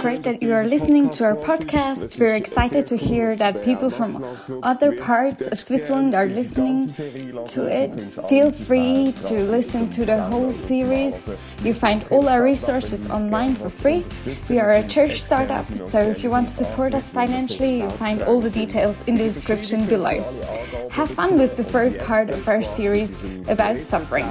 great that you are listening to our podcast. We're excited to hear that people from other parts of Switzerland are listening to it. Feel free to listen to the whole series. You find all our resources online for free. We are a church startup, so if you want to support us financially, you find all the details in the description below. Have fun with the third part of our series about suffering.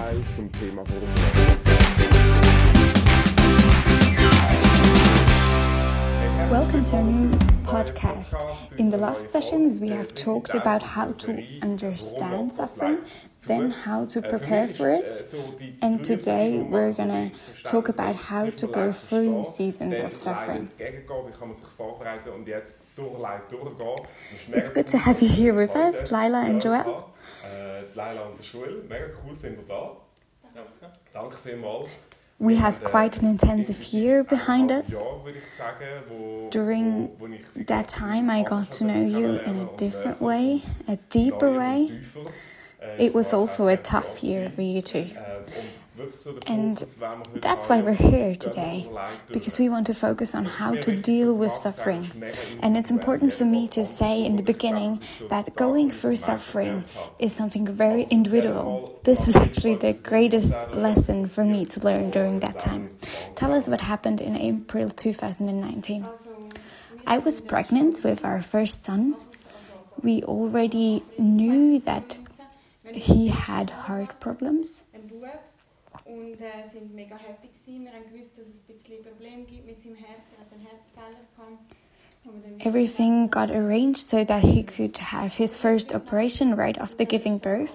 Welcome to a new podcast. In the last sessions, we have talked about how to understand suffering, then how to prepare for it, and today we're gonna talk about how to go through seasons of suffering. It's good to have you here with us, Laila and Joel. Uh, Laila und Joel, mega cool sind wir da. Danke. Danke vielmals. We have quite an intensive year behind us. During that time, I got to know you in a different way, a deeper way. It was also a tough year for you too. And that's why we're here today, because we want to focus on how to deal with suffering. And it's important for me to say in the beginning that going through suffering is something very individual. This was actually the greatest lesson for me to learn during that time. Tell us what happened in April 2019. I was pregnant with our first son. We already knew that he had heart problems und äh, sind mega happy gewesen. Wir haben gewusst, dass es ein bisschen Probleme gibt mit seinem Herz. Er hat einen Herzfehler gehabt. Everything got arranged so that he could have his first operation right after giving birth.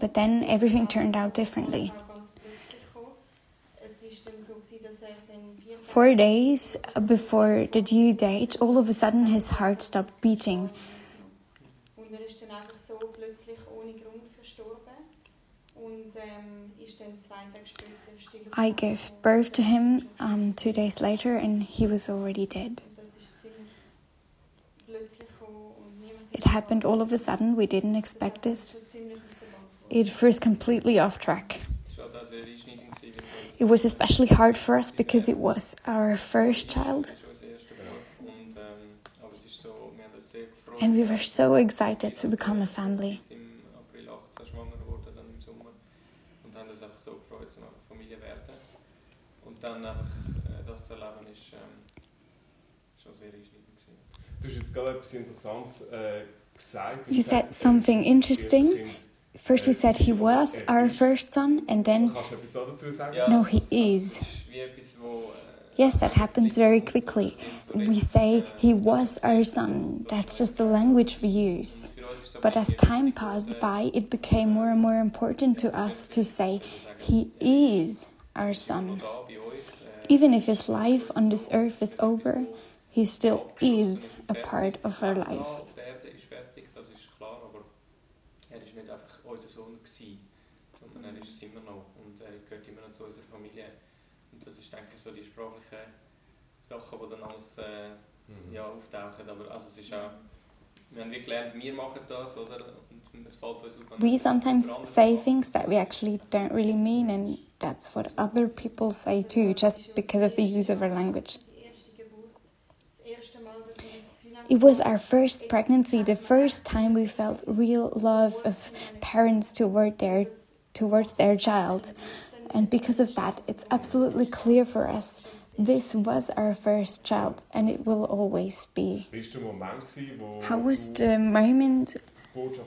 But then everything turned out differently. Four days before the due date, all of a sudden his heart stopped beating. I gave birth to him um, two days later, and he was already dead. It happened all of a sudden. We didn't expect this. It first completely off track. It was especially hard for us because it was our first child. And we were so excited to become a family. Dann einfach äh, das zu erleben, ist ähm, schon sehr einschneidend. Du hast jetzt gerade etwas Interessantes äh, gesagt. You said something äh, interesting. First you äh, said he was our first son and then no he is. Yes, that happens very quickly. We say he was our son. That's just the language we use. But as time passed by, it became more and more important to us to say he is our son. Even if his life on this earth is over, he still is a part of our lives. sondern er ist es immer noch und er gehört immer noch zu unserer Familie. Und das ist, denke ich, so die sprachlichen Sachen, die dann alles äh, mhm. ja, auftauchen. Aber also es ist auch, wir haben gelernt, wir machen das, oder? Und es fällt uns auf. We sometimes say things that we actually don't really mean and that's what other people say too, just because of the use of our language. It was our first pregnancy, the first time we felt real love of parents toward their towards their child. And because of that, it's absolutely clear for us this was our first child and it will always be. How was the moment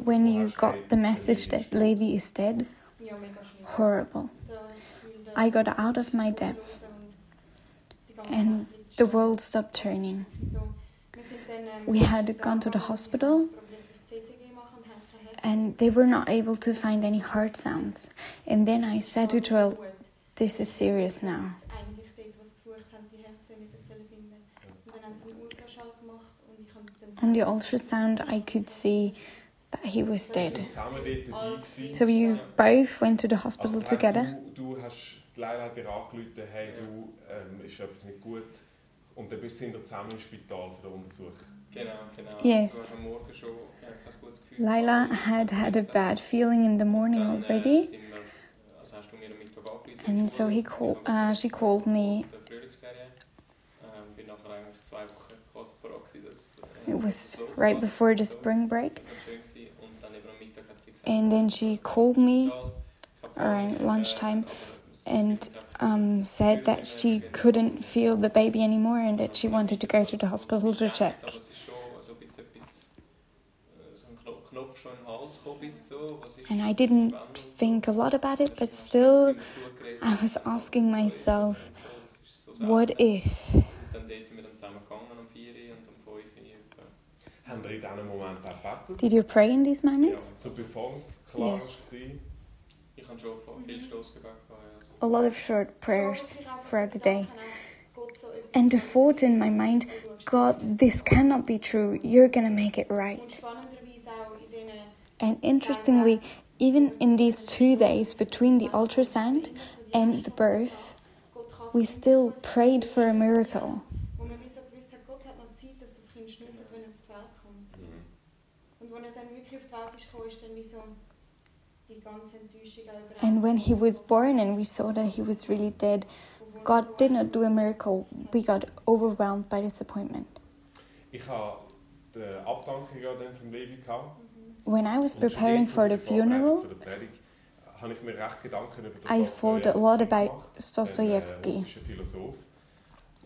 when you got the message that Levi is dead? Horrible. I got out of my depth and the world stopped turning. We had gone to the hospital and they were not able to find any heart sounds. And then I said to Joel, This is serious now. On the ultrasound, I could see that he was dead. So you both went to the hospital together? Laila hat dir angerufen, hey, du, ist etwas nicht gut. Und dann bist du zusammen im Spital für den Untersuch. Genau, genau. Yes. Laila had had a bad feeling in the morning already. And so he called, uh, she called me Ähm, bin nachher eigentlich zwei Wochen quasi voran gewesen, dass äh, It was right before the spring break. And then she called me around lunchtime and um, said that she couldn't feel the baby anymore and that she wanted to go to the hospital to check. And I didn't think a lot about it, but still. I was asking myself, what if? Und dann dort sind wir dann zusammen gegangen um 4 Uhr und um 5 Uhr etwa. Haben wir in diesem Moment auch gebetet? Did you pray in these moments? so bevor es klar Yes. war. Ich habe schon von viel Mhm. Stoßgebet gehabt. Ja, also. A lot of short prayers So wirklich einfach throughout the day. Gedanke auch, Gott so etwas And the macht, thought in my mind, wo du hast God, this cannot be true. You're gonna make it right. spannenderweise auch in diesen And interestingly, even in these two days between the ultrasound and the birth, we still prayed for a miracle. Wo man wie so gewusst hat, Gott hat noch Zeit, dass das Kind schnüffelt, wenn er auf die Welt kommt. Mhm. Und als er dann wirklich auf die Welt ist gekommen, ist dann wie so die ganze Enttäuschung auch über And when he was born and we saw that he was really dead, God did not do a miracle. We got overwhelmed by disappointment. Ich habe die Abdankung ja dann vom Levi mm-hmm. gehabt. When I was preparing for the für die Vorbereitung funeral, Für die Predigt, habe ich mir recht Gedanken über I thought a lot about Dostoevsky. russischer Philosoph. Und er selber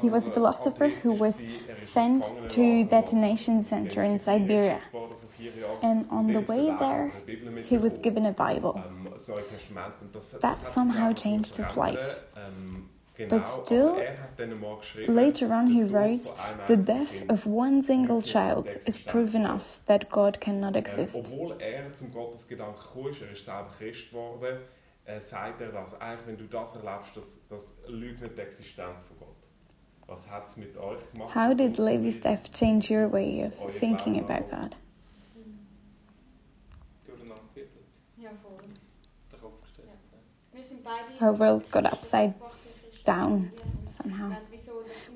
He was a philosopher who was atheistisch gewesen. Er ist sent to detonation center Er in Siberia. Sibirien worden für vier Jahre. And on the way there, und eine Bibel he was given a Bible. Ähm, so ein Testament. Und das, That das hat sich somehow changed his life. Ähm, But still, aber er hat dann mal geschrieben, Later on, he wrote, The death of one single child is proof enough that God cannot Ähm, exist. Obwohl zum Gottesgedanken gekommen ist, ist selber Christ geworden, äh, sagt er das. Eigentlich, wenn du das erlebst, das, das leugnet die Existenz von Gott. Was hat es mit euch gemacht? How did eurer Levi's death change your way of thinking Glauben about God? Durcheinander gewirbelt, Ja, voll. den Kopf gestellt. Ja. Ja. Wir sind beide... Our world got upside down somehow.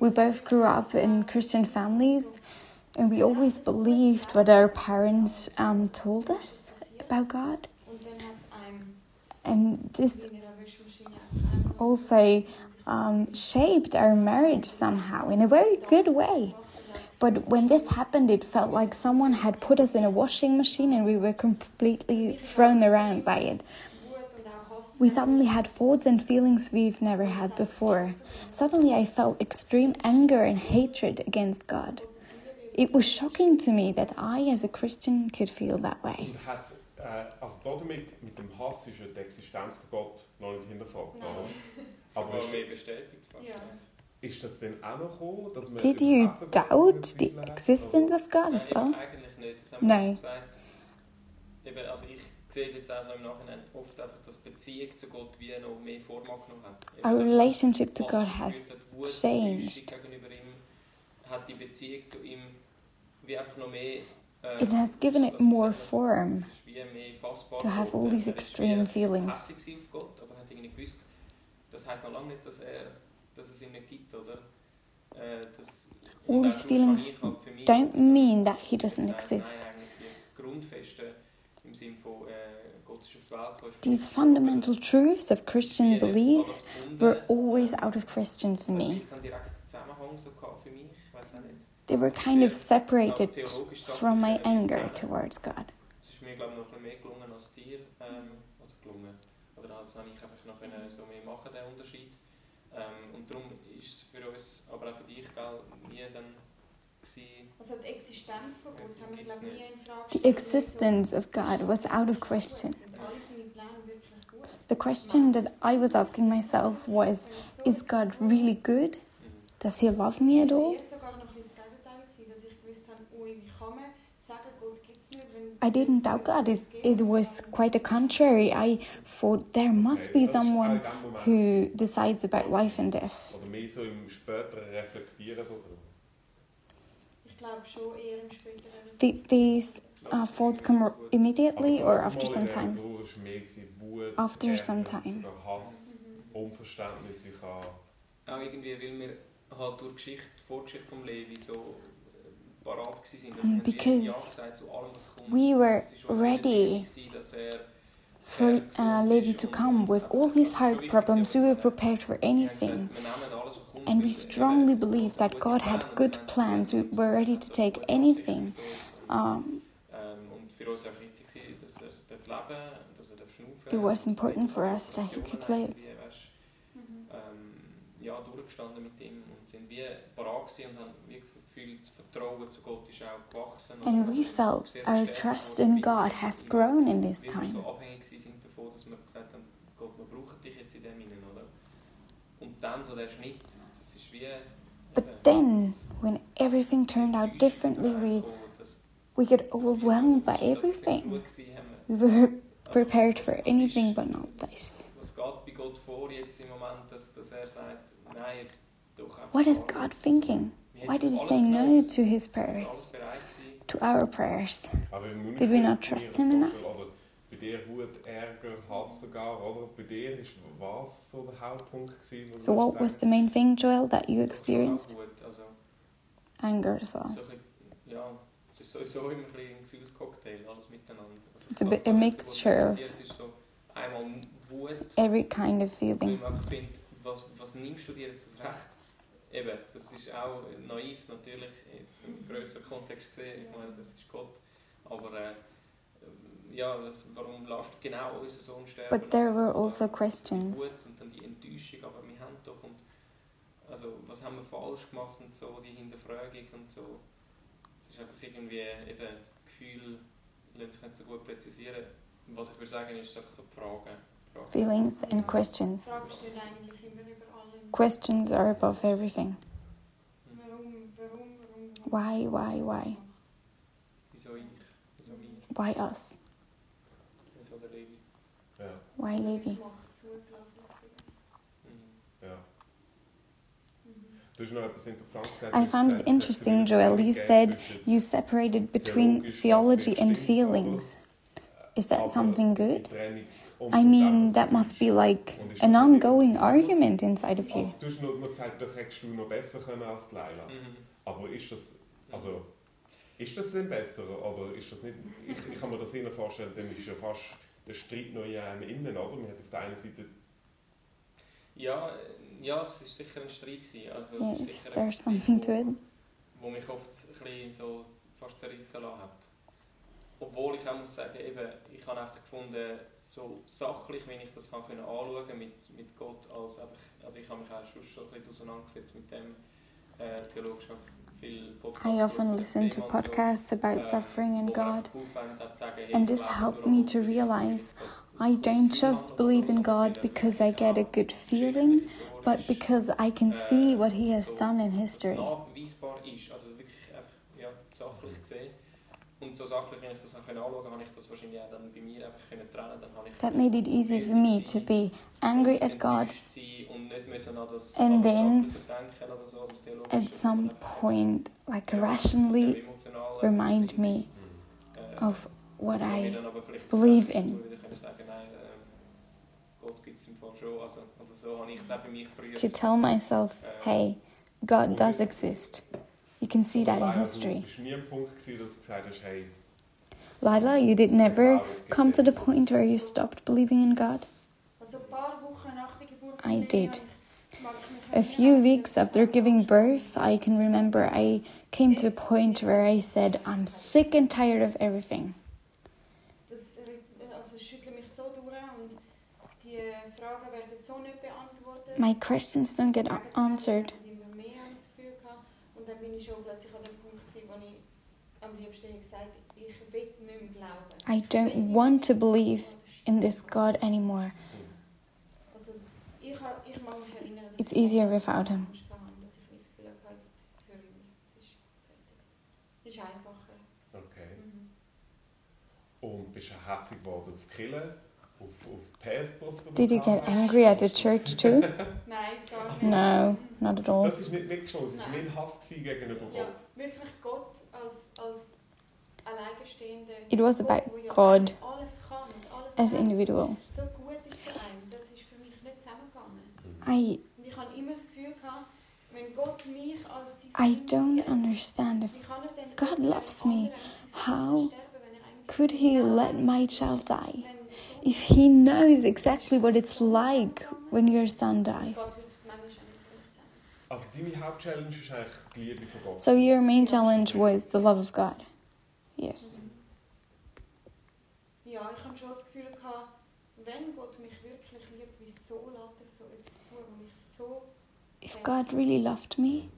We both grew up in Christian families, and we always believed what our parents um, told us about God. Und dann hat es einem And this also um, shaped our marriage somehow in a very good way. But when this happened, it felt like someone had put us in a washing machine and we were completely thrown around by it. We suddenly had thoughts and feelings we've never had before. Suddenly, I felt extreme anger and hatred against God. It was shocking to me that I, as a Christian, could feel that way. Äh, also damit, mit dem Hass ist ja die Existenz von Gott noch nicht hinterfragt, Aber ist- mehr bestätigt fast. Ja. Ist das denn auch noch gekommen, dass man Did you doubt the existence of God Nein, as well? eigentlich nicht. Das haben wir Nein. gesagt. Eben, also ich sehe es jetzt auch so im Nachhinein oft einfach, dass die Beziehung zu Gott wie noch mehr Form angenommen hat. Eben, Our relationship to God has changed. Gegenüber ihm, hat die Beziehung zu ihm wie einfach noch mehr... äh, It has given it was soll ich more form Es ist wie mehr fassbar to have all these extreme feelings. hässig gewesen auf Gott, aber hat irgendwie gewusst, das heisst noch lange nicht, dass, dass es ihn nicht gibt, oder? Das, All these feelings darum kann ich halt für mich Don't mean that He doesn't exist. Nein, eigentlich die Grundfesten im Sinne von Gott ist auf die Welt gekommen. These fundamental truths of Christian belief were always out of Christian for me. Ich habe direkt einen Zusammenhang so gehabt für mich, ich weiß auch nicht. They were kind of separated from my anger towards God. Es ist mir glaube ich noch ein bisschen mehr gelungen als dir, ähm, oder gelungen. Oder halt, das habe ich einfach noch können so mehr machen, den Unterschied. Ähm, und darum ist es für uns, aber auch für dich, gell, nie dann gewesen, Also die Existenz von Gott haben wir glaube ich nie in Frage The existence of God was out of question. Sind alle seine Pläne wirklich gut? The question that I was asking myself was Is God really good? Mhm. Does He love me at all? Es war eher sogar noch ein bisschen das Gegenteil, gewesen, dass ich gewusst habe, ui, wie kann man sagen, Gott gibt es nicht, wenn... I didn't doubt God. It, it was quite the contrary. I thought there must be someone who decides about life and death. Oder mehr so im späteren Reflektieren oder? Ich glaube schon eher im späteren... The, these uh, thoughts come immediately or after some time? Du hast mehr gewesen, Wut, After some time. sogar Hass, Unverständnis, wie kann... auch irgendwie, weil wir halt durch die Geschichte, die Vorgeschichte vom Levi so Because Ja gesagt zu allem, was kommt. we were Es ist uns ready wichtig gewesen, dass er For uh, Levi to come with all his heart problems, we were prepared for anything. gesagt, wir nehmen alles, was kommt, And we strongly believe that God had good plans. We were ready to take anything. Um, und für uns war auch wichtig, gewesen, dass darf leben dass darf schnaufen it was important for us that he could live. Irgendwie, weisst, ja, durchgestanden mit ihm und sind wie parat gewesen und haben wie das Gefühl, das Vertrauen zu Gott ist auch gewachsen. And we felt our trust in God has grown in this time. so abhängig sind davon, dass wir gesagt haben, Gott, wir brauchen dich jetzt in dem Innen, oder? Und dann so der Schnitt, das ist wie... But then, when everything turned out differently, we, we get overwhelmed by so- dass wir nicht everything. genug gewesen haben. We were prepared for anything but not this. Was geht bei Gott vor jetzt im Moment, dass, dass er sagt, nein, jetzt doch einfach What is God thinking? Why did he say no to his prayers, to our prayers? Did we not trust him enough? bei dir Wut, Ärger, Hass sogar, oder? Bei dir ist was so der Hauptpunkt gewesen? wo So, what was the main thing, Joel, that you Doch schon auch experienced? Also, Anger as well. so ein bisschen, ja, es ist sowieso immer ein bisschen Gefühlscocktail, alles miteinander. Also, It's a bit- a da nicht so gut mixture of- passiert, Es ist so einmal Wut, Every kind of feeling. man einfach was, was nimmst du dir jetzt das Recht? Eben, das ist auch naiv natürlich, jetzt im grösseren Kontext gesehen, ich meine, das ist Gott, aber äh, ja, das, warum lässt du genau unseren Sohn sterben? But there were also questions. Wut und dann die Enttäuschung, aber wir haben doch und also was haben wir falsch gemacht und so, die Hinterfragung und so. Es ist einfach irgendwie eben Gefühl, lässt sich nicht so gut präzisieren. Was ich würde sagen ist einfach so die Fragen. Fragen. Feelings and questions. Die Frage steht eigentlich immer über. Questions are above everything. Why, why, why? Why us? Why Levi? I found it interesting, Joel. You said you separated between theology and feelings. Is that something good? Trennung und I mean, that must be like an ongoing argument inside of you. Also, du hast nur, nur gesagt, das hättest du noch besser können als die Laila. Mhm. Aber ist das, also, ist das denn besser? Oder ist das nicht, ich, ich kann mir das eher vorstellen, dann ist ja fast der Streit noch in einem innen, oder? Man hat auf der einen Seite, Ja, ja, es war sicher ein Streit. Gewesen. Also, es ist sicher there's etwas, something to wo- it. wo mich oft ein bisschen so fast zerrissen lassen hat. Obwohl ich auch muss sagen, eben, ich habe einfach gefunden, so sachlich, wenn ich das kann können anschauen mit, mit Gott, als einfach, also ich habe mich auch schon, schon ein bisschen auseinandergesetzt mit dem, äh, theologisch viel Podcasts I often listen to Thema und so, podcasts about ähm, suffering and God. einfach geholfen hat, zu sagen, hey, And this helped me to realize I don't just believe in God because I get a good feeling, but because I can see ähm, what He has done in history. nachweisbar ist, also wirklich einfach ja, sachlich gesehen. Und so wenn ich das dann anschauen konnte, habe ich das wahrscheinlich auch dann bei mir einfach können trennen Dann habe ich That made it easy for me to be angry at God und nicht müssen an das And then, oder so, at some point, like rationally remind me äh, of what I dann aber vielleicht believe in. wieder können sagen, nein, ähm, Gott gibt es im Fall schon. Also, also so habe ich es auch für mich geprüft. to tell myself, ähm, hey, God does exist. You can see that in Laila, history. Du bist nie am Punkt gewesen, dass du gesagt hast, hey, Laila, you did never come to the point where you stopped believing in God? Also ein paar Wochen nach der Geburt I did. habe ich- mag ich mich A few weeks after giving birth, I can remember I came to a point where I said, I'm sick and tired of everything. Das rüt- also schüttelt mich so durch und die Fragen werden so nicht beantwortet. My questions don't get answered. werden immer mehr, habe ich das Gefühl gehabt. Und dann bin ich schon plötzlich an dem Punkt gewesen, wo ich am liebsten hätte gesagt ich will nicht mehr glauben. I don't want to believe in this God anymore. Also ich, ha- ich mag mich erinnern, dass It's easier without him. Angst hatte, dass ich das Gefühl hatte, jetzt jetzt höre ich auf. Es ist fertig. Es ist einfacher. Okay. Und bist du hässlich geworden auf Kille, auf, auf Pastors? die du Did you get angry at the church too? Nein, gar nicht. No, not at all. Das war nicht nicht schon, es war mein Hass gegenüber Gott. wirklich Gott als, als alleinstehende It was about God alles kann und alles as an individual. So gut ist zu einem, das ist für mich nicht zusammengegangen. I Und ich habe immer das Gefühl gehabt, wenn Gott mich als sein I don't understand if wie kann denn God loves me. How Sohn sterben, wenn eigentlich could he let my was es ist, child die? wenn der Sohn If he knows exactly what it's like when your son dies. geht heute manchmal auch nicht zusammen. Also deine Hauptchallenge ist eigentlich die Liebe von Gott. So your main challenge was the love of God. Yes. Ja, ich habe schon das Gefühl gehabt, wenn Gott mich wirklich liebt, wieso lässt er so etwas zu, wo mich so... If God really loved me,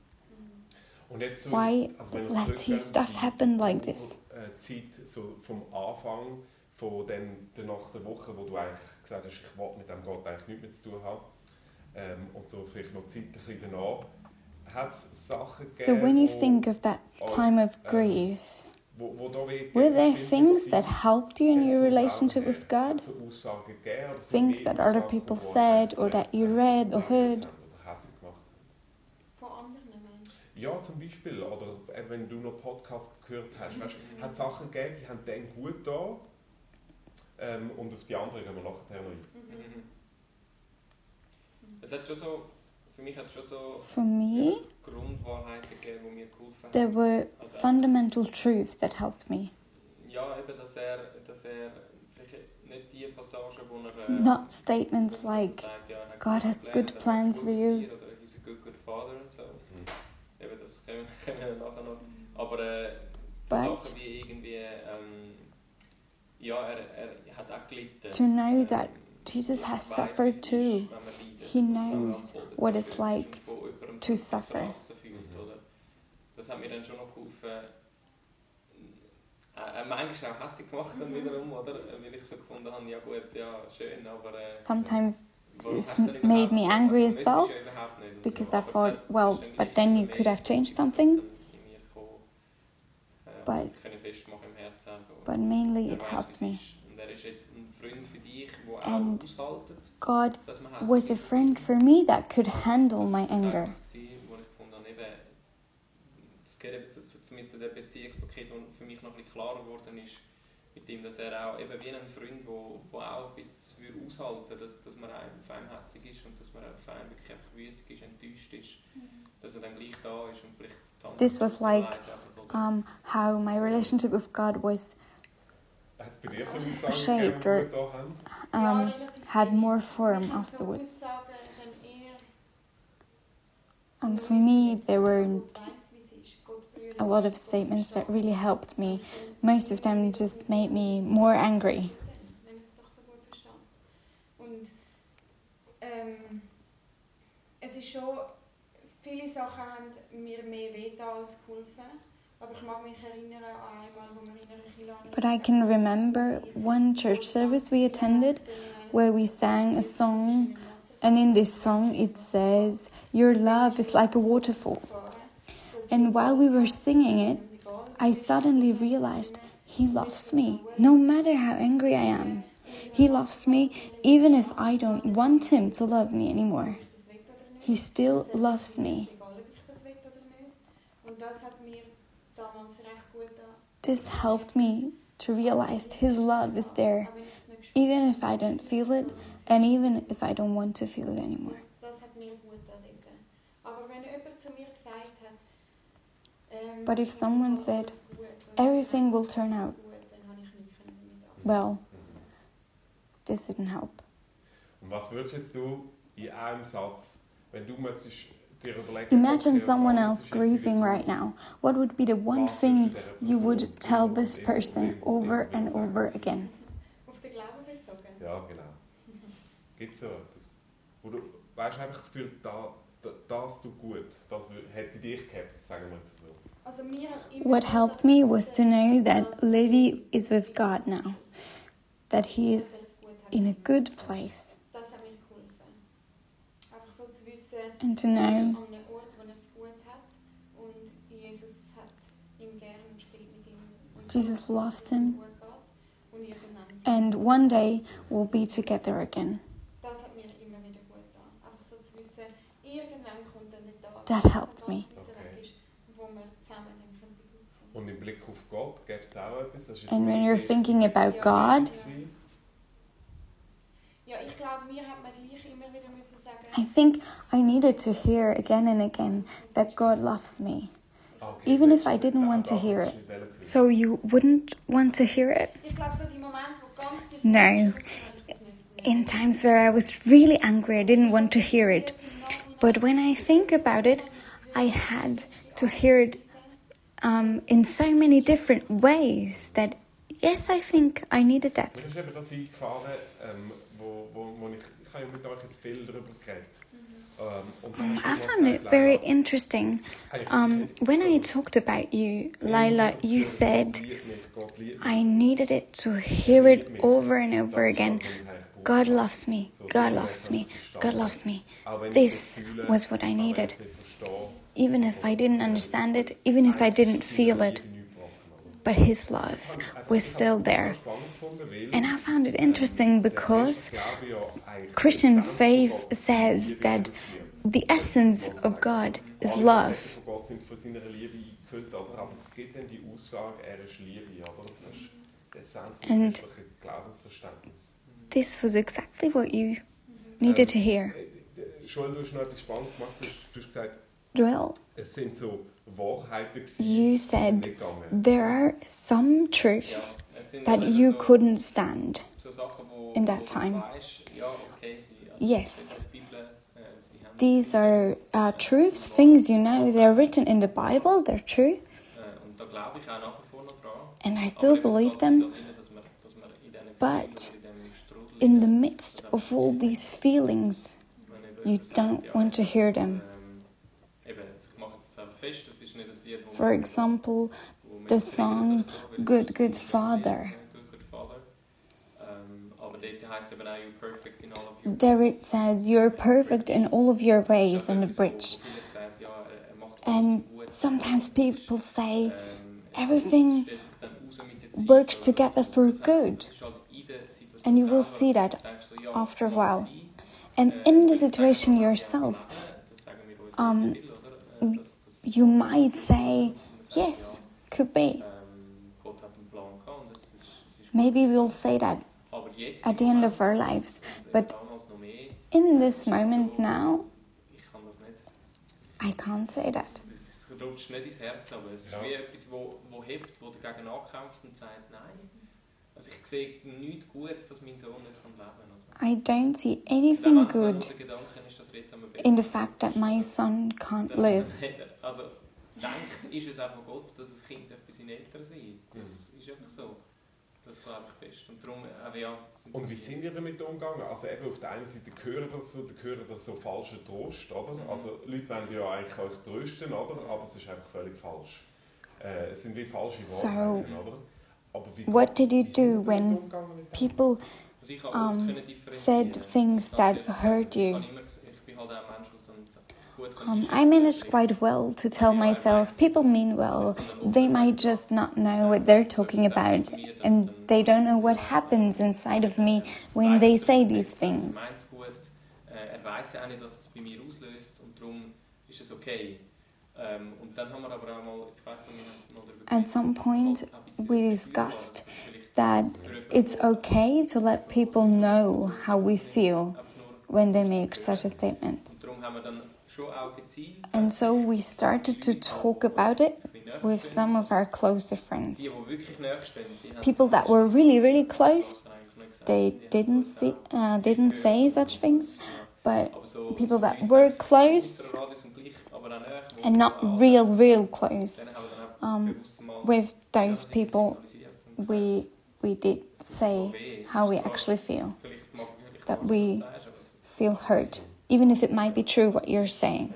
Und jetzt so, why also wenn lets He stuff happen like this? äh, Zeit so vom Anfang, von den, der nach der Woche, wo du eigentlich gesagt hast, ich will mit dem Gott eigentlich nichts mehr zu tun haben, ähm, und so vielleicht noch zeitlich danach, hat es Sachen gegeben, So when you think of that time of grief, wo, wo da wie were there things that helped you in your relationship with God? So Aussagen gegeben, oder sind Things that other people said or that you read or heard? haben Oder hässlich gemacht haben? Von anderen Menschen. Ja, zum Beispiel. Oder äh, wenn du noch Podcasts gehört hast, weißt, hat Sachen gegeben, die haben dann gut da. Ähm, und auf die anderen gehen wir nachher noch ein. Mhm. Es hat schon so, für mich hat es schon so For me, Grundwahrheiten gegeben, die mir geholfen haben. there were fundamental truths that helped me. ja, eben, dass dass vielleicht nicht die Passage, wo Not statements like, sagt, ja, hat God has good plans for you. dir, Oder he's a good, good father und so. Eben, das können, können wir nachher noch. Aber so But- Sachen wie irgendwie... Ja, hat auch gelitten. To know that Ähm, Jesus has suffered wie es ist, too. wenn man leidet, He wenn man am knows what it's like und von jemandem to suffer. verlassen fühlt, oder? Das hat mir dann schon noch geholfen. Manchmal auch hässlich gemacht dann wiederum, oder? Weil ich so gefunden habe, ja gut, ja schön, aber... Äh, Sometimes warum it's hast du denn made me angry as well, müsstest ja überhaupt nicht und because I thought, well, but then you could have changed something. das dann in mir gekommen, äh, But- und ich kann festmachen im Herzen auch so. But mainly it helped me. Es ist. Und ist jetzt ein Freund für dich, der And God dass man hässlich was a friend for me that could handle my anger. mit ihm, dass er auch eben wie ein Freund, wo, wo auch ein bisschen aushalten dass, dass man auf einem ist und dass man auf einen wirklich einfach ist, enttäuscht ist, dass er dann gleich da ist und vielleicht This was like, leid einfach, oder? Um, how my relationship with God was Hat es bei dir so Aussagen Shaped or- wir da haben? um, had more form afterwards. So Aussagen dann eher And for me, there were Gott weiss, wie es ist. Gott berührt a lot of statements that really helped me. Most of them just made me more angry. Es doch so gut verstand. Und ähm, es ist schon, viele Sachen haben mir mehr wehgetan als geholfen. Aber ich mag mich erinnern an einmal, wo wir in einer Kirche But I can remember one church service we attended where we sang a song, and in this song it says, Your love is like a waterfall. And while we were singing it, I suddenly realized He loves me no matter how angry I am. He loves me even if I don't want Him to love me anymore. He still loves me. Egal, ob ich das will oder nicht. Und das hat mir damals recht gut getan. This helped me to realize His love is there, Auch wenn ich es nicht gespürt even if I don't feel it, and even if I don't want to feel it anymore. Das, das hat mir gut getan dort. Aber wenn er jemand zu mir gesagt hat, ähm, But if someone said, Everything will turn out gut, dann habe ich nichts damit anfangen. well. This didn't help. Und was würdest jetzt du in einem Satz, wenn du müsstest dir überlegen... Imagine someone else grieving right now. What would be the one thing würdest du dieser you would tell this person over and over again? Auf den Glauben bezogen? Ja, genau. Gibt es so etwas? Wo du weißt einfach das Gefühl, da, da, das tut gut, das wür- hätte dich gehabt, sagen wir jetzt so. Also mir hat immer What helped me was to know that dass Levi is with God now, that he is es gut hat. in a good place, mit ihm. Und Jesus loves him. gut geht und irgendwann sind and one day we'll be together again. Das hat mir immer wieder gut getan. Einfach so zu wissen, irgendwann kommt dann der Tag, That helped me. ganz weit weg ist, wo wir zusammen dann können gut sein Und im Blick auf Gott gäbe es auch etwas. Das ist jetzt And when you're thinking about Ja. God, I think I needed to hear again and again that God loves me. Even if I didn't want to hear it. So you wouldn't want to hear it? ich glaube, so die Momente, wo ganz viel No. Menschen sind, habe ich das nicht- nicht. In times where I was really angry, I didn't want to hear it. Jetzt im Nachhinein But when I think about it, I had to hear it um, in so many different ways that yes, I think I needed Mir that. ist eben das eingefahren, ähm, wo, wo, wo ich, ich habe ja mit euch jetzt viel darüber geredet. Ähm, und da Um, I found it very interesting. Um, when I talked about you, Laila, you said Gott liebt mich, Gott liebt mich. I needed it to hear it over and over again. God loves me. God loves me. God loves me. This was what I needed. Even if I didn't understand it, even if I didn't feel it, but His love was still there. And I found it interesting because Christian faith says that the essence of God is love. Von Gott sind von seiner Liebe eingefüllt, oder? aber es gibt dann die Aussage, ist Liebe. Oder? Das ist die Essenz vom And- This was exactly what you needed to hear. Joel, du hast noch etwas Spannendes gemacht. Du hast, du hast gesagt, Joel, es sind so Wahrheiten gewesen, You said there are some truths Ja, es sind that you couldn't stand. so Sachen, wo, in that time. Weißt, ja, okay, sie, also Yes. sie in der Bibel, sie haben These are uh, truths, things you know, they're written in the Bible, they're true, und da glaube ich auch nach wie vor noch dran. and I still believe them. in das hinein, dass wir, dass wir in diesen But in diesem Strudel In the midst of all these feelings, you don't want to hear them. Ähm, eben, ich mache jetzt einfach fest, das ist nicht das Lied, wo For example, the song Good, Good Father. There it says, You're perfect in all of your ways on the bridge. And sometimes people say, everything works together for good. And you will see that after a while. And in the situation yourself, um, you might say, Yes, could be. Maybe we'll say that at the end of our lives. But in this moment now. I can't say that. I don't see anything good in the fact that my son can't live. Also denkt, ist es auch von Gott, dass das Kind etwas in Eltern sein. Das Mhm. ist einfach so. Das glaube ich fest. Und darum, äh, ja, sind Und so wie sind ihr damit umgegangen? Also eben auf der einen Seite hören das so, da hören das so falscher Trost, oder? Mhm. Also Leute wollen ja eigentlich euch trösten, oder? Aber es ist einfach völlig falsch. Äh, es sind wie falsche So, Wahrheiten, oder? Aber wie, what did you do when umgegangen mit dem? People Also um, said things that hurt you. Um, I managed quite well to tell myself people mean well. They might just not know what they're talking about, and they don't know what happens inside of me when they say these things. Meint es gut, äh, weiß ja auch nicht, was es bei mir auslöst und darum ist es okay. Ähm, und dann haben wir aber auch mal, ich weiss nicht, wir haben noch darüber At some point, auch ein bisschen we discussed That it's okay to let people know how we feel when they make such a statement. Und darum haben wir dann schon auch gezielt, And so we started to talk about it with some of our closer friends. die wirklich näher stehen, die haben People that were really, really close, eigentlich nicht gesagt. they didn't see, uh, didn't say such things, but people that were close äußerer Radius und gleich, aber auch näher, wo and not real, real close, Dann haben wir dann auch um, with those people, we we did say how we actually feel, vielleicht mag wirklich that we du sagst, aber es- feel hurt, even if it might be true what you're saying.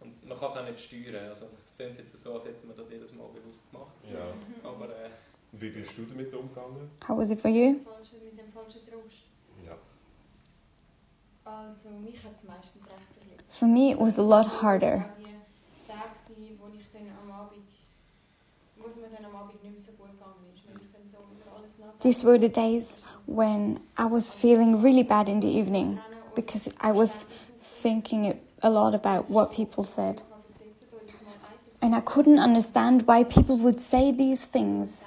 Äh, Und man kann es auch nicht steuern. Also, es klingt jetzt so, als hätte man das jedes Mal bewusst gemacht. Ja. Aber äh, Und Wie bist du damit umgegangen? How was it for you? Falsche, mit dem falschen Trost. Ja. Also, mich hat es meistens recht verletzt. For me, it was a lot harder. Das war die Tage, wo ich dann am Abend, wo es mir dann am Abend nicht mehr so gut gegangen ist, weil ich dann so über alles nachdenke. These were the days when I was feeling really bad in the evening because I was thinking a lot about what people said. And I couldn't understand why people would say these things.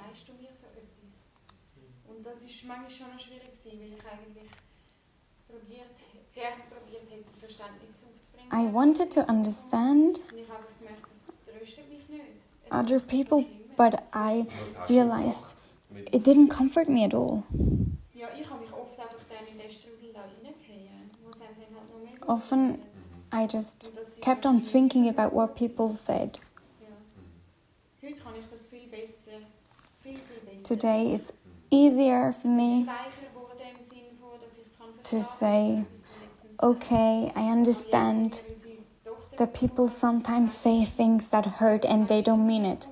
I wanted to understand other people, but I realized it didn't comfort me at all. Ja, ich habe mich oft einfach dann in den Strudel da reingefallen, wo es einem dann halt noch mehr Often- I just kept on thinking about what people said. Today it's easier for me to say, okay, I understand that people sometimes say things that hurt and they don't mean it.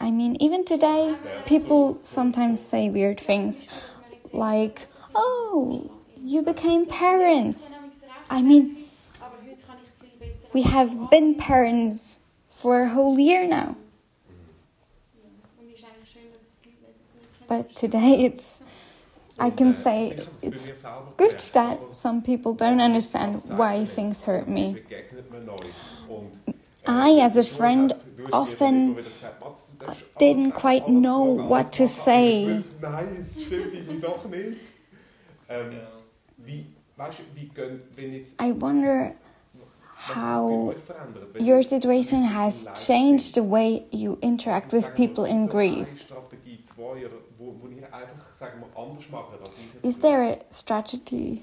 I mean, even today, people sometimes say weird things like, oh, you became parents. I mean, we have been parents for a whole year now. But today it's, I can say it's good that some people don't understand why things hurt me. I, as a friend, often didn't quite know what to say. Ich wusste, Nein, es stimmt irgendwie doch nicht. Ja. wie, weißt wie gehen, wenn jetzt, I wonder was hat sich bei how euch verändert? Wenn your situation has changed the way you interact with people in grief. Eine Strategie, zwei, oder wo, wo ihr einfach, sagen wir, anders macht, als ich jetzt Is there a strategy?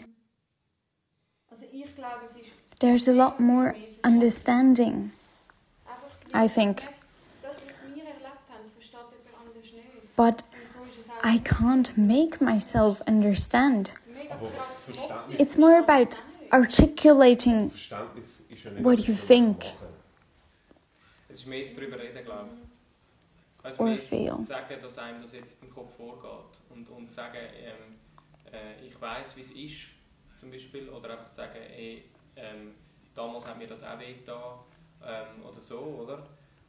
Also ich glaube, es ist There's a lot more understanding. I think. Das, was wir erlebt haben, versteht jemand anders nicht. But Und so ist es auch I can't make myself understand. It's more about articulating what you think. Or feel. ich weiß, wie es ist, zum Beispiel. Oder einfach sagen, ey, ähm, damals das auch wehgetan. Ähm, oder so, oder?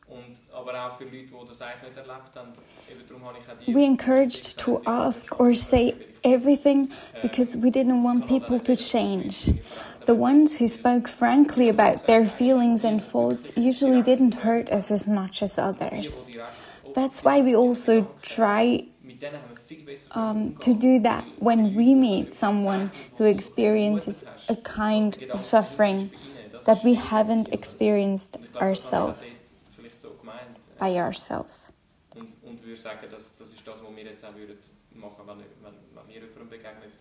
Und, aber auch für Leute, die das eigentlich nicht erlebt haben. Eben darum habe ich auch die... We encouraged to ask or say everything because we didn't want people to change. The ones who spoke frankly about their feelings and thoughts usually didn't hurt us as much as others. That's why we also try um, to do that when we meet someone who experiences a kind of suffering that we haven't experienced ourselves by ourselves. Und, und würde sagen, dass, das ist das, was wir jetzt auch würden machen wenn, wenn, wenn wir jemandem begegnet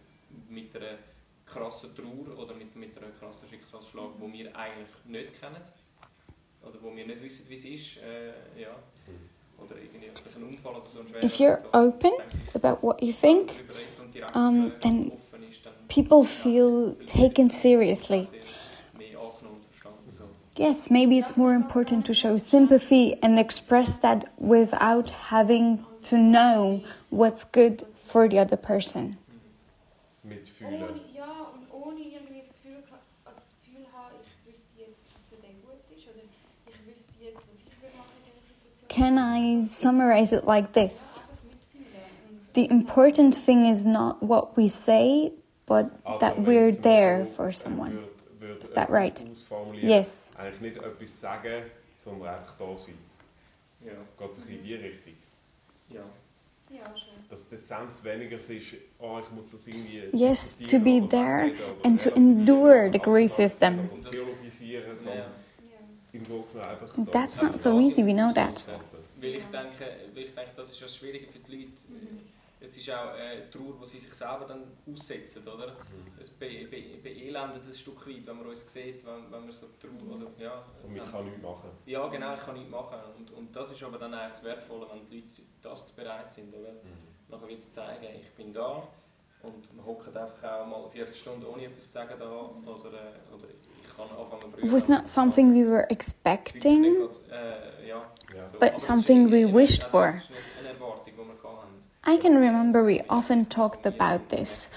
mit einer krassen Trauer oder mit, mit einem krassen Schicksalsschlag, wo wir eigentlich nicht kennen. Oder wo wir nicht wissen, wie es ist. Äh, ja. Oder irgendwie ein Unfall oder so ein schwerer If you're so, open ich, about what you think, darüber redet und direkt, um, äh, then ist, dann people feel taken wird seriously. sehr Mehr angenommen und verstanden. So. Yes, maybe it's more important to show sympathy and express that without having to know what's good for the other person. Mitfühlen. Ohne, ja, und ohne irgendwie das Gefühl, ha- das Gefühl haben, ich wüsste jetzt, was für den gut ist, oder ich wüsste jetzt, was ich würde machen in dieser Situation. Can I summarize it like this? Einfach mitfühlen. Und The important thing is not what we say, but that we're there for someone. Würd- würd Is that right? ausformulieren, Yes. Eigentlich nicht etwas sagen, sondern einfach da sein. Ja. Geht es ein bisschen in die Richtung. Ja. ja, schon. Dass die Essenz weniger ist, oh, ich muss das irgendwie Yes, to be there and to endure the grief with them. theologisieren, sondern Ja. Ja. im Grunde einfach da That's not so easy, we know that. Weil ich denke, weil ich denke, das ist das Schwierige für die Leute. Mhm. Es ist auch äh, Trauer, die sie sich selber dann aussetzen, oder? Mhm. Es be be beelendet ein Stück weit, wenn man uns sieht, wenn, wenn wir so Trauer, oder, ja, es Und ich kann nichts machen. ja, genau, ich kann nichts machen. Und, und das ist aber dann eigentlich das Wertvolle, wenn die Leute das bereit sind, oder? Nachher wird zeigen, ich bin da und man hockt einfach auch mal eine Viertelstunde ohne etwas zu sagen da, oder, äh, oder ich kann anfangen zu was not something we were expecting, Äh, ja. Ja. So, But es something ist we wished das for. ist nicht eine Erwartung, I can remember we often talked about this.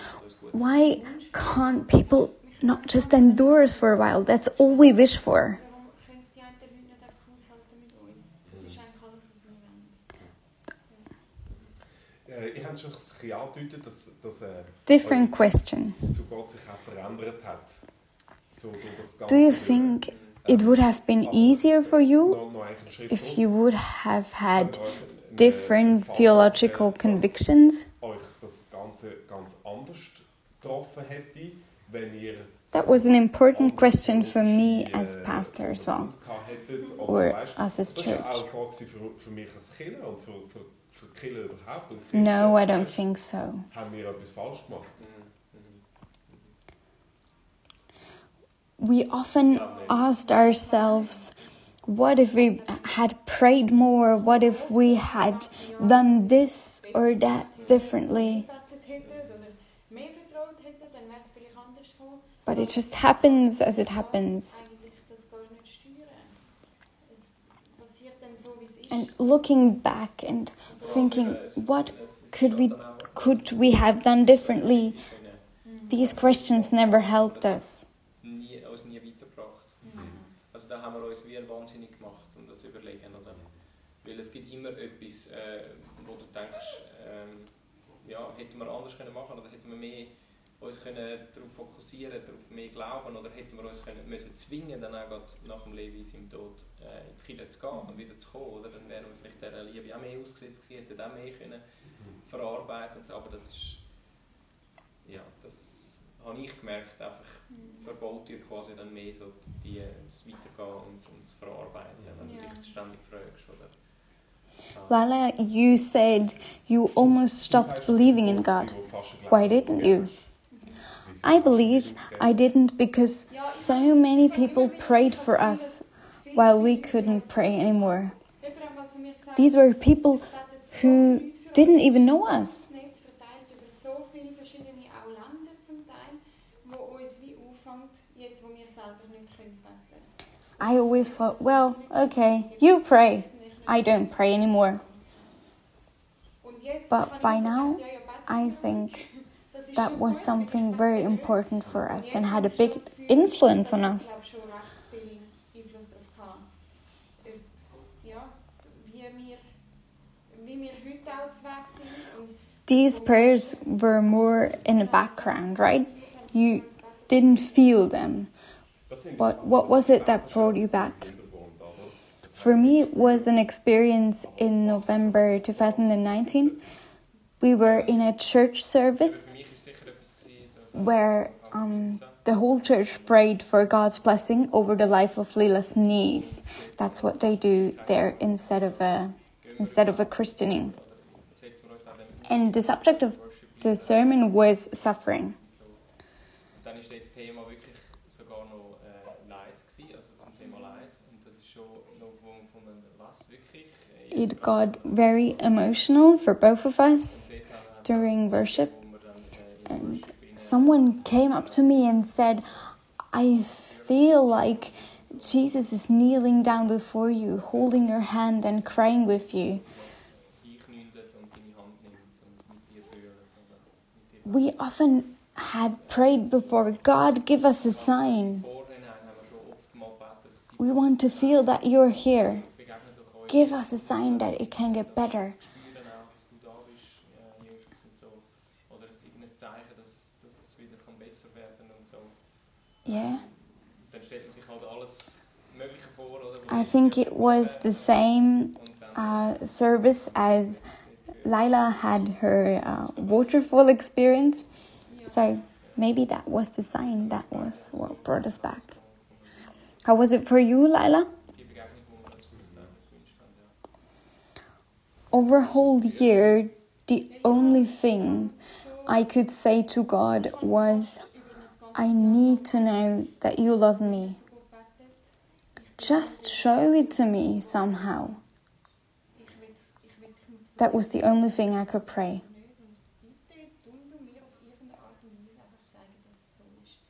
Why can't people not just endure us for a while? That's all we wish for. Warum können es die einen Leute nicht einfach aushalten mit uns? Das ist eigentlich alles, was wir wollen. Äh, ich habe schon ein bisschen angedeutet, dass, dass äh, Different question. zu Gott sich auch verändert hat. So, durch das Do you think it would have been äh, easier for you noch, noch einen Schritt if you would have had Könnt ihr euch einen- different theological convictions? euch das Ganze ganz anders getroffen hätte, wenn ihr That was an important question for me as äh, pastor as well. Vorbilder gehabt hättet, oder Or us as Das church. No, I don't think so. Haben wir etwas falsch gemacht? Mhm. Mhm. we often asked ourselves, what if we had prayed more? What if we had done this or that differently? But it just happens as it happens. And looking back and thinking, what could we could we have done differently? These questions never helped us. Also da haben wir uns wie wahnsinnig gemacht, um das zu überlegen. Oder? Weil es gibt immer etwas, äh, wo du denkst, ähm, ja, hätten wir anders können machen oder hätten wir mehr uns können darauf fokussieren, darauf mehr glauben oder hätten wir uns können, müssen zwingen, dann auch nach dem Levi seinem Tod äh, in die Kirche zu gehen und wieder zu kommen. Oder? Dann wären wir vielleicht dieser Liebe auch mehr ausgesetzt gewesen, hätten auch mehr können verarbeiten und so. Aber das ist, ja, das habe ich gemerkt, einfach verbaut dir quasi dann mehr so die, das Weitergehen und, und das Verarbeiten, wenn du dich ständig fragst. Oder, Laila, you said you almost stopped believing in God. Why didn't you? I believe I didn't because so many people prayed for us while we couldn't pray anymore. Jemand hat mal zu mir gesagt, These were people es betet so who didn't even know us. Das Netz verteilt über so viele verschiedene auch Länder zum Teil, wo uns wie auffängt, jetzt wo wir selber nicht können beten I always thought, well, okay, you pray. I don't pray anymore. But by now, I think that was something very important for us and had a big influence on us. These prayers were more in the background, right? You didn't feel them. But what was it that brought you back? For me, it was an experience in November 2019. We were in a church service where um, the whole church prayed for God's blessing over the life of Lilith's niece. That's what they do there instead of a instead of a christening. And the subject of the sermon was suffering. so. Und dann ist das Thema wirklich sogar noch äh, Leid gewesen, also zum Thema Leid. Und das ist schon noch wo wir gefunden, was wirklich. Äh, It got very emotional for both of us during worship. And someone came up to me and said, I feel like Jesus is kneeling down before you, holding your hand and crying with you. We often had prayed before God, give us a sign. We want to feel that you're here. Begegne durch uns, Give us a sign that it can get better. spüren auch, dass du da bist, ja, Jesus und so. Oder es ist irgendein Zeichen, dass es, dass es wieder kann besser werden und so. Yeah. Dann stellt man sich halt alles Mögliche vor, oder? I think it was the same uh, service as Laila had her uh, waterfall experience. So maybe that was the sign, that was what brought us back. How was it for you, Laila? die Begegnung, die wir uns gewünscht haben, ja. Over a whole year, the only thing I could say to God was, I need to know that you love me. Just show it to me somehow. That was the only thing I could pray. nicht und bitte tun du mir auf irgendeine Art und Weise einfach zeigen, dass es so ist.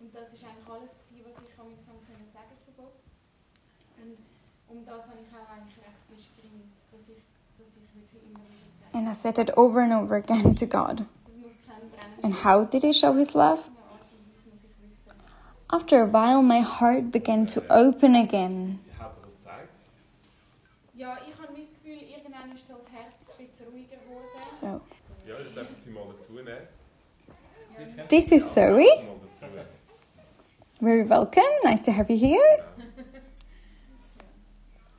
Und das ist eigentlich alles gewesen, was ich am Examen können sagen zu Gott. Und um das habe ich auch eigentlich recht fest geringt, dass ich, dass ich wirklich immer wieder gesagt And I said it over and over again to God. es muss kein brennender And how did He show His love? Art und Weise muss ich wissen. After a while, my heart began to open again. Wie hat das gezeigt? Ja, ich habe das Gefühl, irgendwann ist so das Herz ein bisschen ruhiger geworden. So, Ja, das dürfen Sie mal dazu nehmen. Sicher? this is Zoe. Mal dazu. Very welcome. Nice to have you here.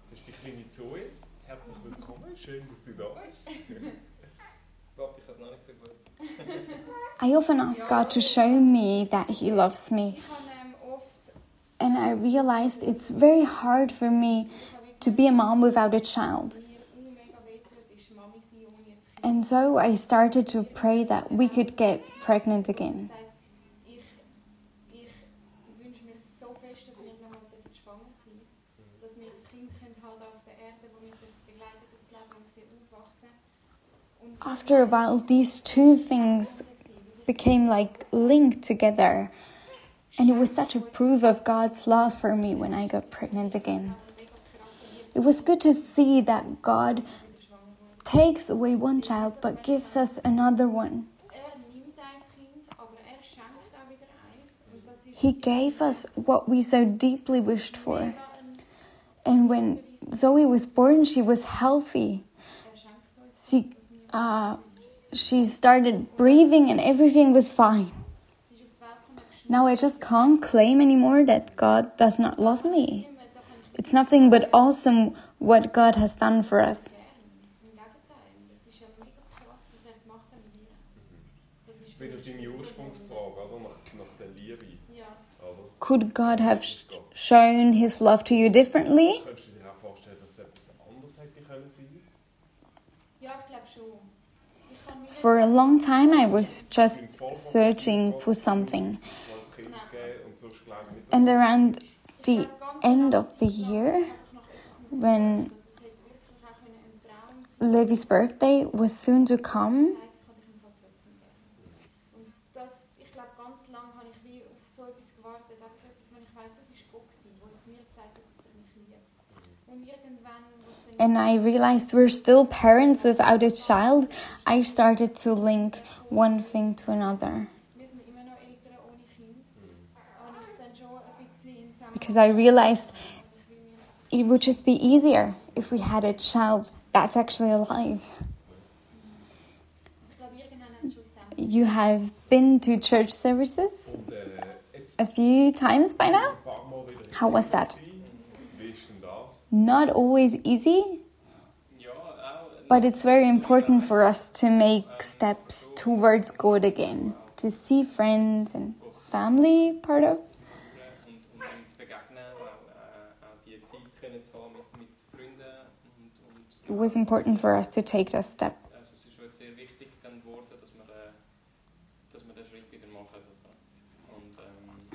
Das ist die kleine Zoe. Herzlich willkommen. Schön, dass du da bist. Papi, ich habe es noch nicht. I often ask God to show me that He loves me, and I realized it's very hard for me to be a mom without a child. And so I started to pray that we could get pregnant again. gesagt, ich, ich wünsche mir schwanger sein. Dass wir das Kind können halt auf der Erde, wo wir das begleitet durchs Leben und sie aufwachsen. Und After a while, these two things became like linked together. And it was such a proof of God's love for me when I got pregnant again. It was good to see that God takes away one child but gives us another one. He gave us what we so deeply wished for. And when Zoe was born, she was healthy. Uh, she started breathing and everything was fine. Sie ist auf die Welt gekommen, geschnitten. Now I just can't claim anymore that God does not love me. Da kann ich It's nothing but awesome what God has done for us. gern. Im Gegenteil, das ist ja mega krass, was gemacht hat mit ihr. Das ist Wieder wirklich deine so Ursprungsfrage, oder? Nach, nach der Liebe, wunderbar. Ja. oder? Could God have sh- shown his love to you differently? Könntest du dir auch vorstellen, dass es etwas anderes hätte können sein? ja, ich glaube schon. Ich kann mir For a long time, I was just searching for something. And around the end of the year, when Levi's birthday was soon to come, gesagt, ich habe dich im Fall trotzdem gerne. Und das, ich glaube, ganz lange habe ich wie auf so etwas gewartet, einfach etwas, wenn ich weiss, das ist Gott gewesen, der jetzt mir gesagt hat, dass er mich liebt. Und irgendwann, was dann and I realized we're still parents without a child, I started to link one thing to another. wir sind immer noch Eltern ohne Kind, habe ich es dann schon ein bisschen in Zusammenhang Because I realized it would just be easier if we had a child that's actually alive. also ich glaube, irgendwann hat es schon zusammen. You have been to church services a few times by now? ein paar Mal wieder in How was that? gewesen. Wie ist denn das? Not always easy, but it's very important for us to make steps towards God again, to see friends and family part of. It was important for us to take that step.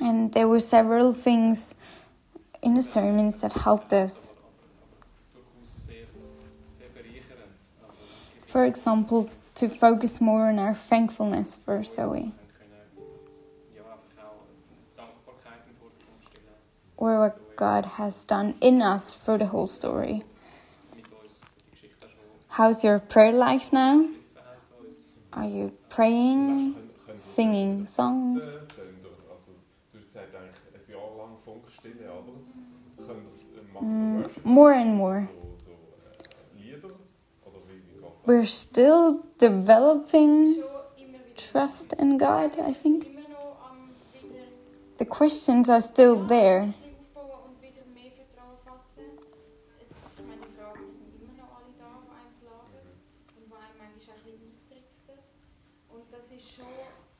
And there were several things in the sermons that helped us. For example, to focus more on our thankfulness for Zoe, wir können ja, einfach auch Dankbarkeit im Vordergrund stellen. or what God has done in us for the whole story. Mit uns die Geschichte auch schon How's your prayer life now? geschliffen hat. Uns. Are you praying, Können- können wir singing songs? Äh, dann durch- Also, We're still developing trust in God, I think. The questions are still there.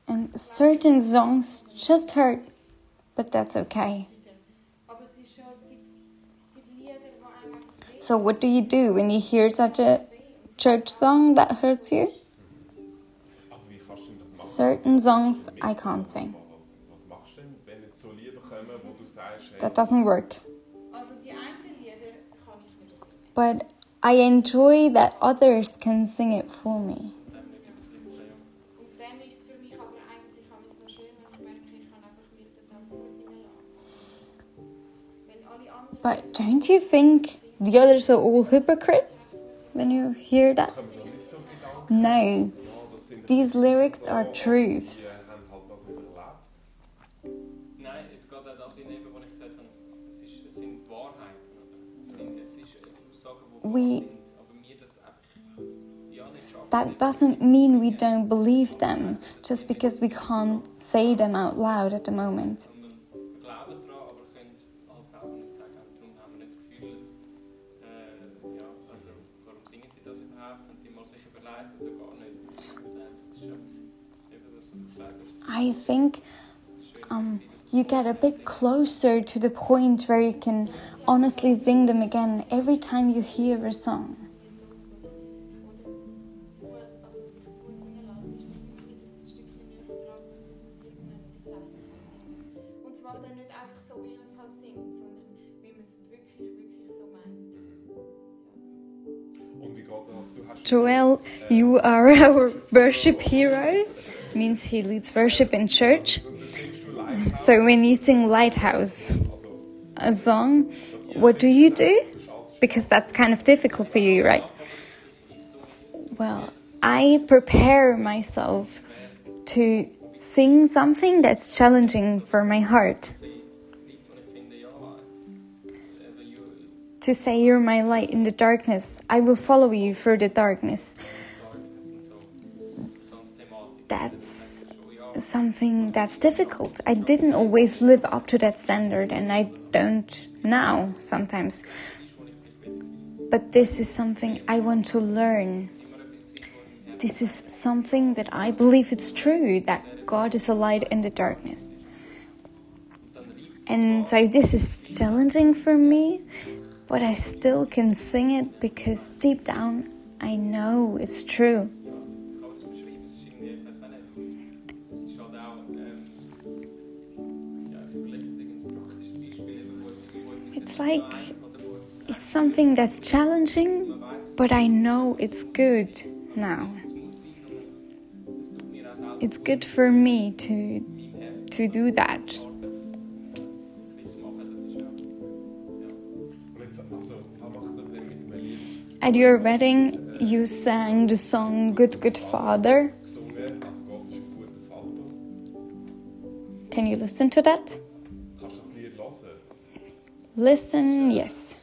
And certain songs just hurt, but that's okay. So, what do you do when you hear such a church song that hurts you? Certain songs I can't sing. That doesn't work. But I enjoy that others can sing it for me. But don't you think the others are all hypocrites when you hear that? kommen da nicht so Gedanken? No. Ja, das sind These lyrics are truths. haben halt das nicht erlebt. Nein, es geht auch das hinein, wo ich gesagt habe, es, ist, es sind Wahrheiten. Oder? Es, sind, es ist Aussagen, die wahr We- sind, aber wir das einfach ja, nicht schaffen. That doesn't mean we don't believe them just because we can't say them out loud at the moment. I think um, you get a bit closer to the point where you can honestly sing them again every time you hear a song. Joel, you are our worship hero. Means he leads worship in church. So when you sing Lighthouse, a song, what do you do? Because that's kind of difficult for you, right? Well, I prepare myself to sing something that's challenging for my heart. To say, You're my light in the darkness, I will follow you through the darkness. That's something that's difficult. I didn't always live up to that standard, and I don't now sometimes. But this is something I want to learn. This is something that I believe it's true that God is a light in the darkness. And so this is challenging for me, but I still can sing it because deep down I know it's true. It's like it's something that's challenging, but I know it's good now. It's good for me to to do that. At your wedding, you sang the song Good Good Father. Can you listen to that? Listen, yes.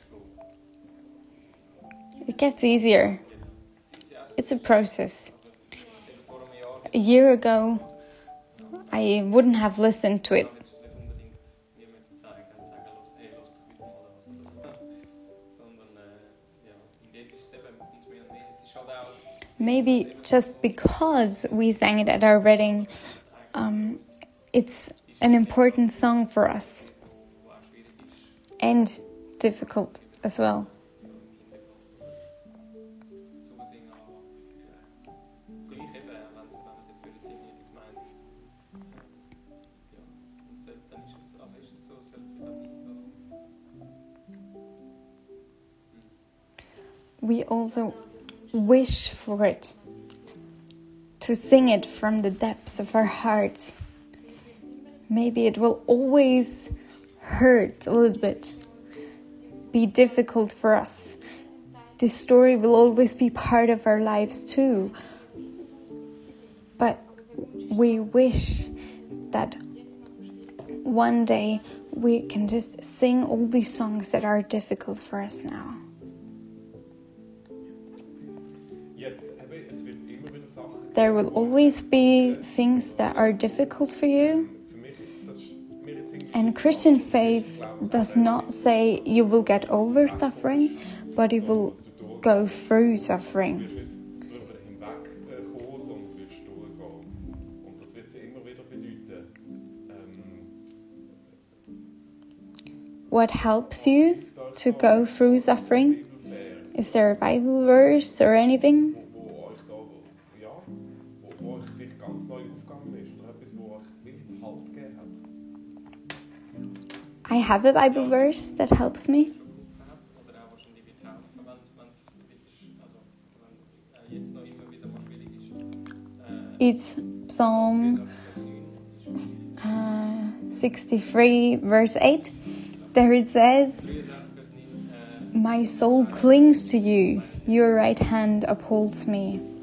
It gets easier. It's a process. A year ago, I wouldn't have listened to it. Maybe just because we sang it at our wedding, um, it's an important song for us and difficult as well. We also wish for it, to sing it from the depths of our hearts. Maybe it will always hurt a little bit, be difficult for us. This story will always be part of our lives too. But we wish that one day we can just sing all these songs that are difficult for us now. There will always be things that are difficult for you. And Christian faith does not say you will get over suffering, but you will go through suffering. What helps you to go through suffering? Is there a Bible verse or anything? I have a Bible verse that helps me. It's Psalm uh, 63, verse 8. There it says, My soul clings to you, your right hand upholds me.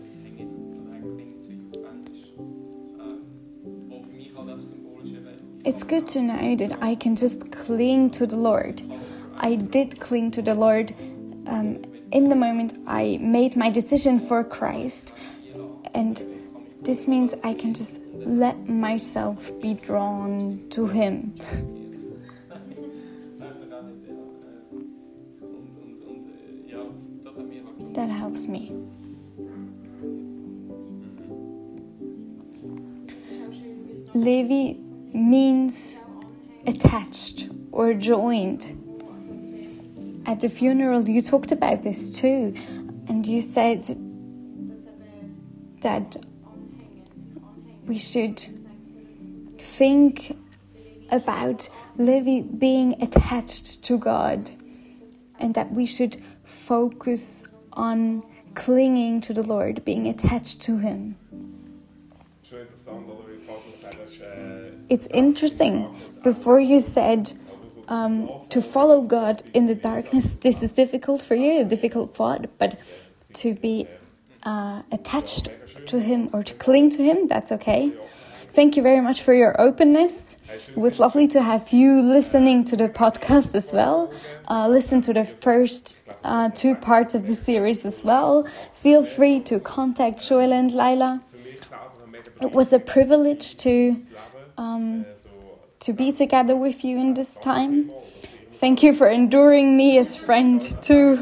It's good to know that I can just cling to the Lord. I did cling to the Lord um, in the moment I made my decision for Christ, and this means I can just let myself be drawn to Him. that helps me. Levi means attached or joined. At the funeral, you talked about this too, and you said that we should think about Levi being attached to God and that we should focus on clinging to the Lord, being attached to Him. It's interesting. Before you said um, to follow God in the darkness, this is difficult for you, a difficult thought, but to be uh, attached to Him or to cling to Him, that's okay. Thank you very much for your openness. It was lovely to have you listening to the podcast as well. Uh, listen to the first uh, two parts of the series as well. Feel free to contact Joel and Laila. It was a privilege to. Um, to be together with you in this time. Thank you for enduring me as friend too.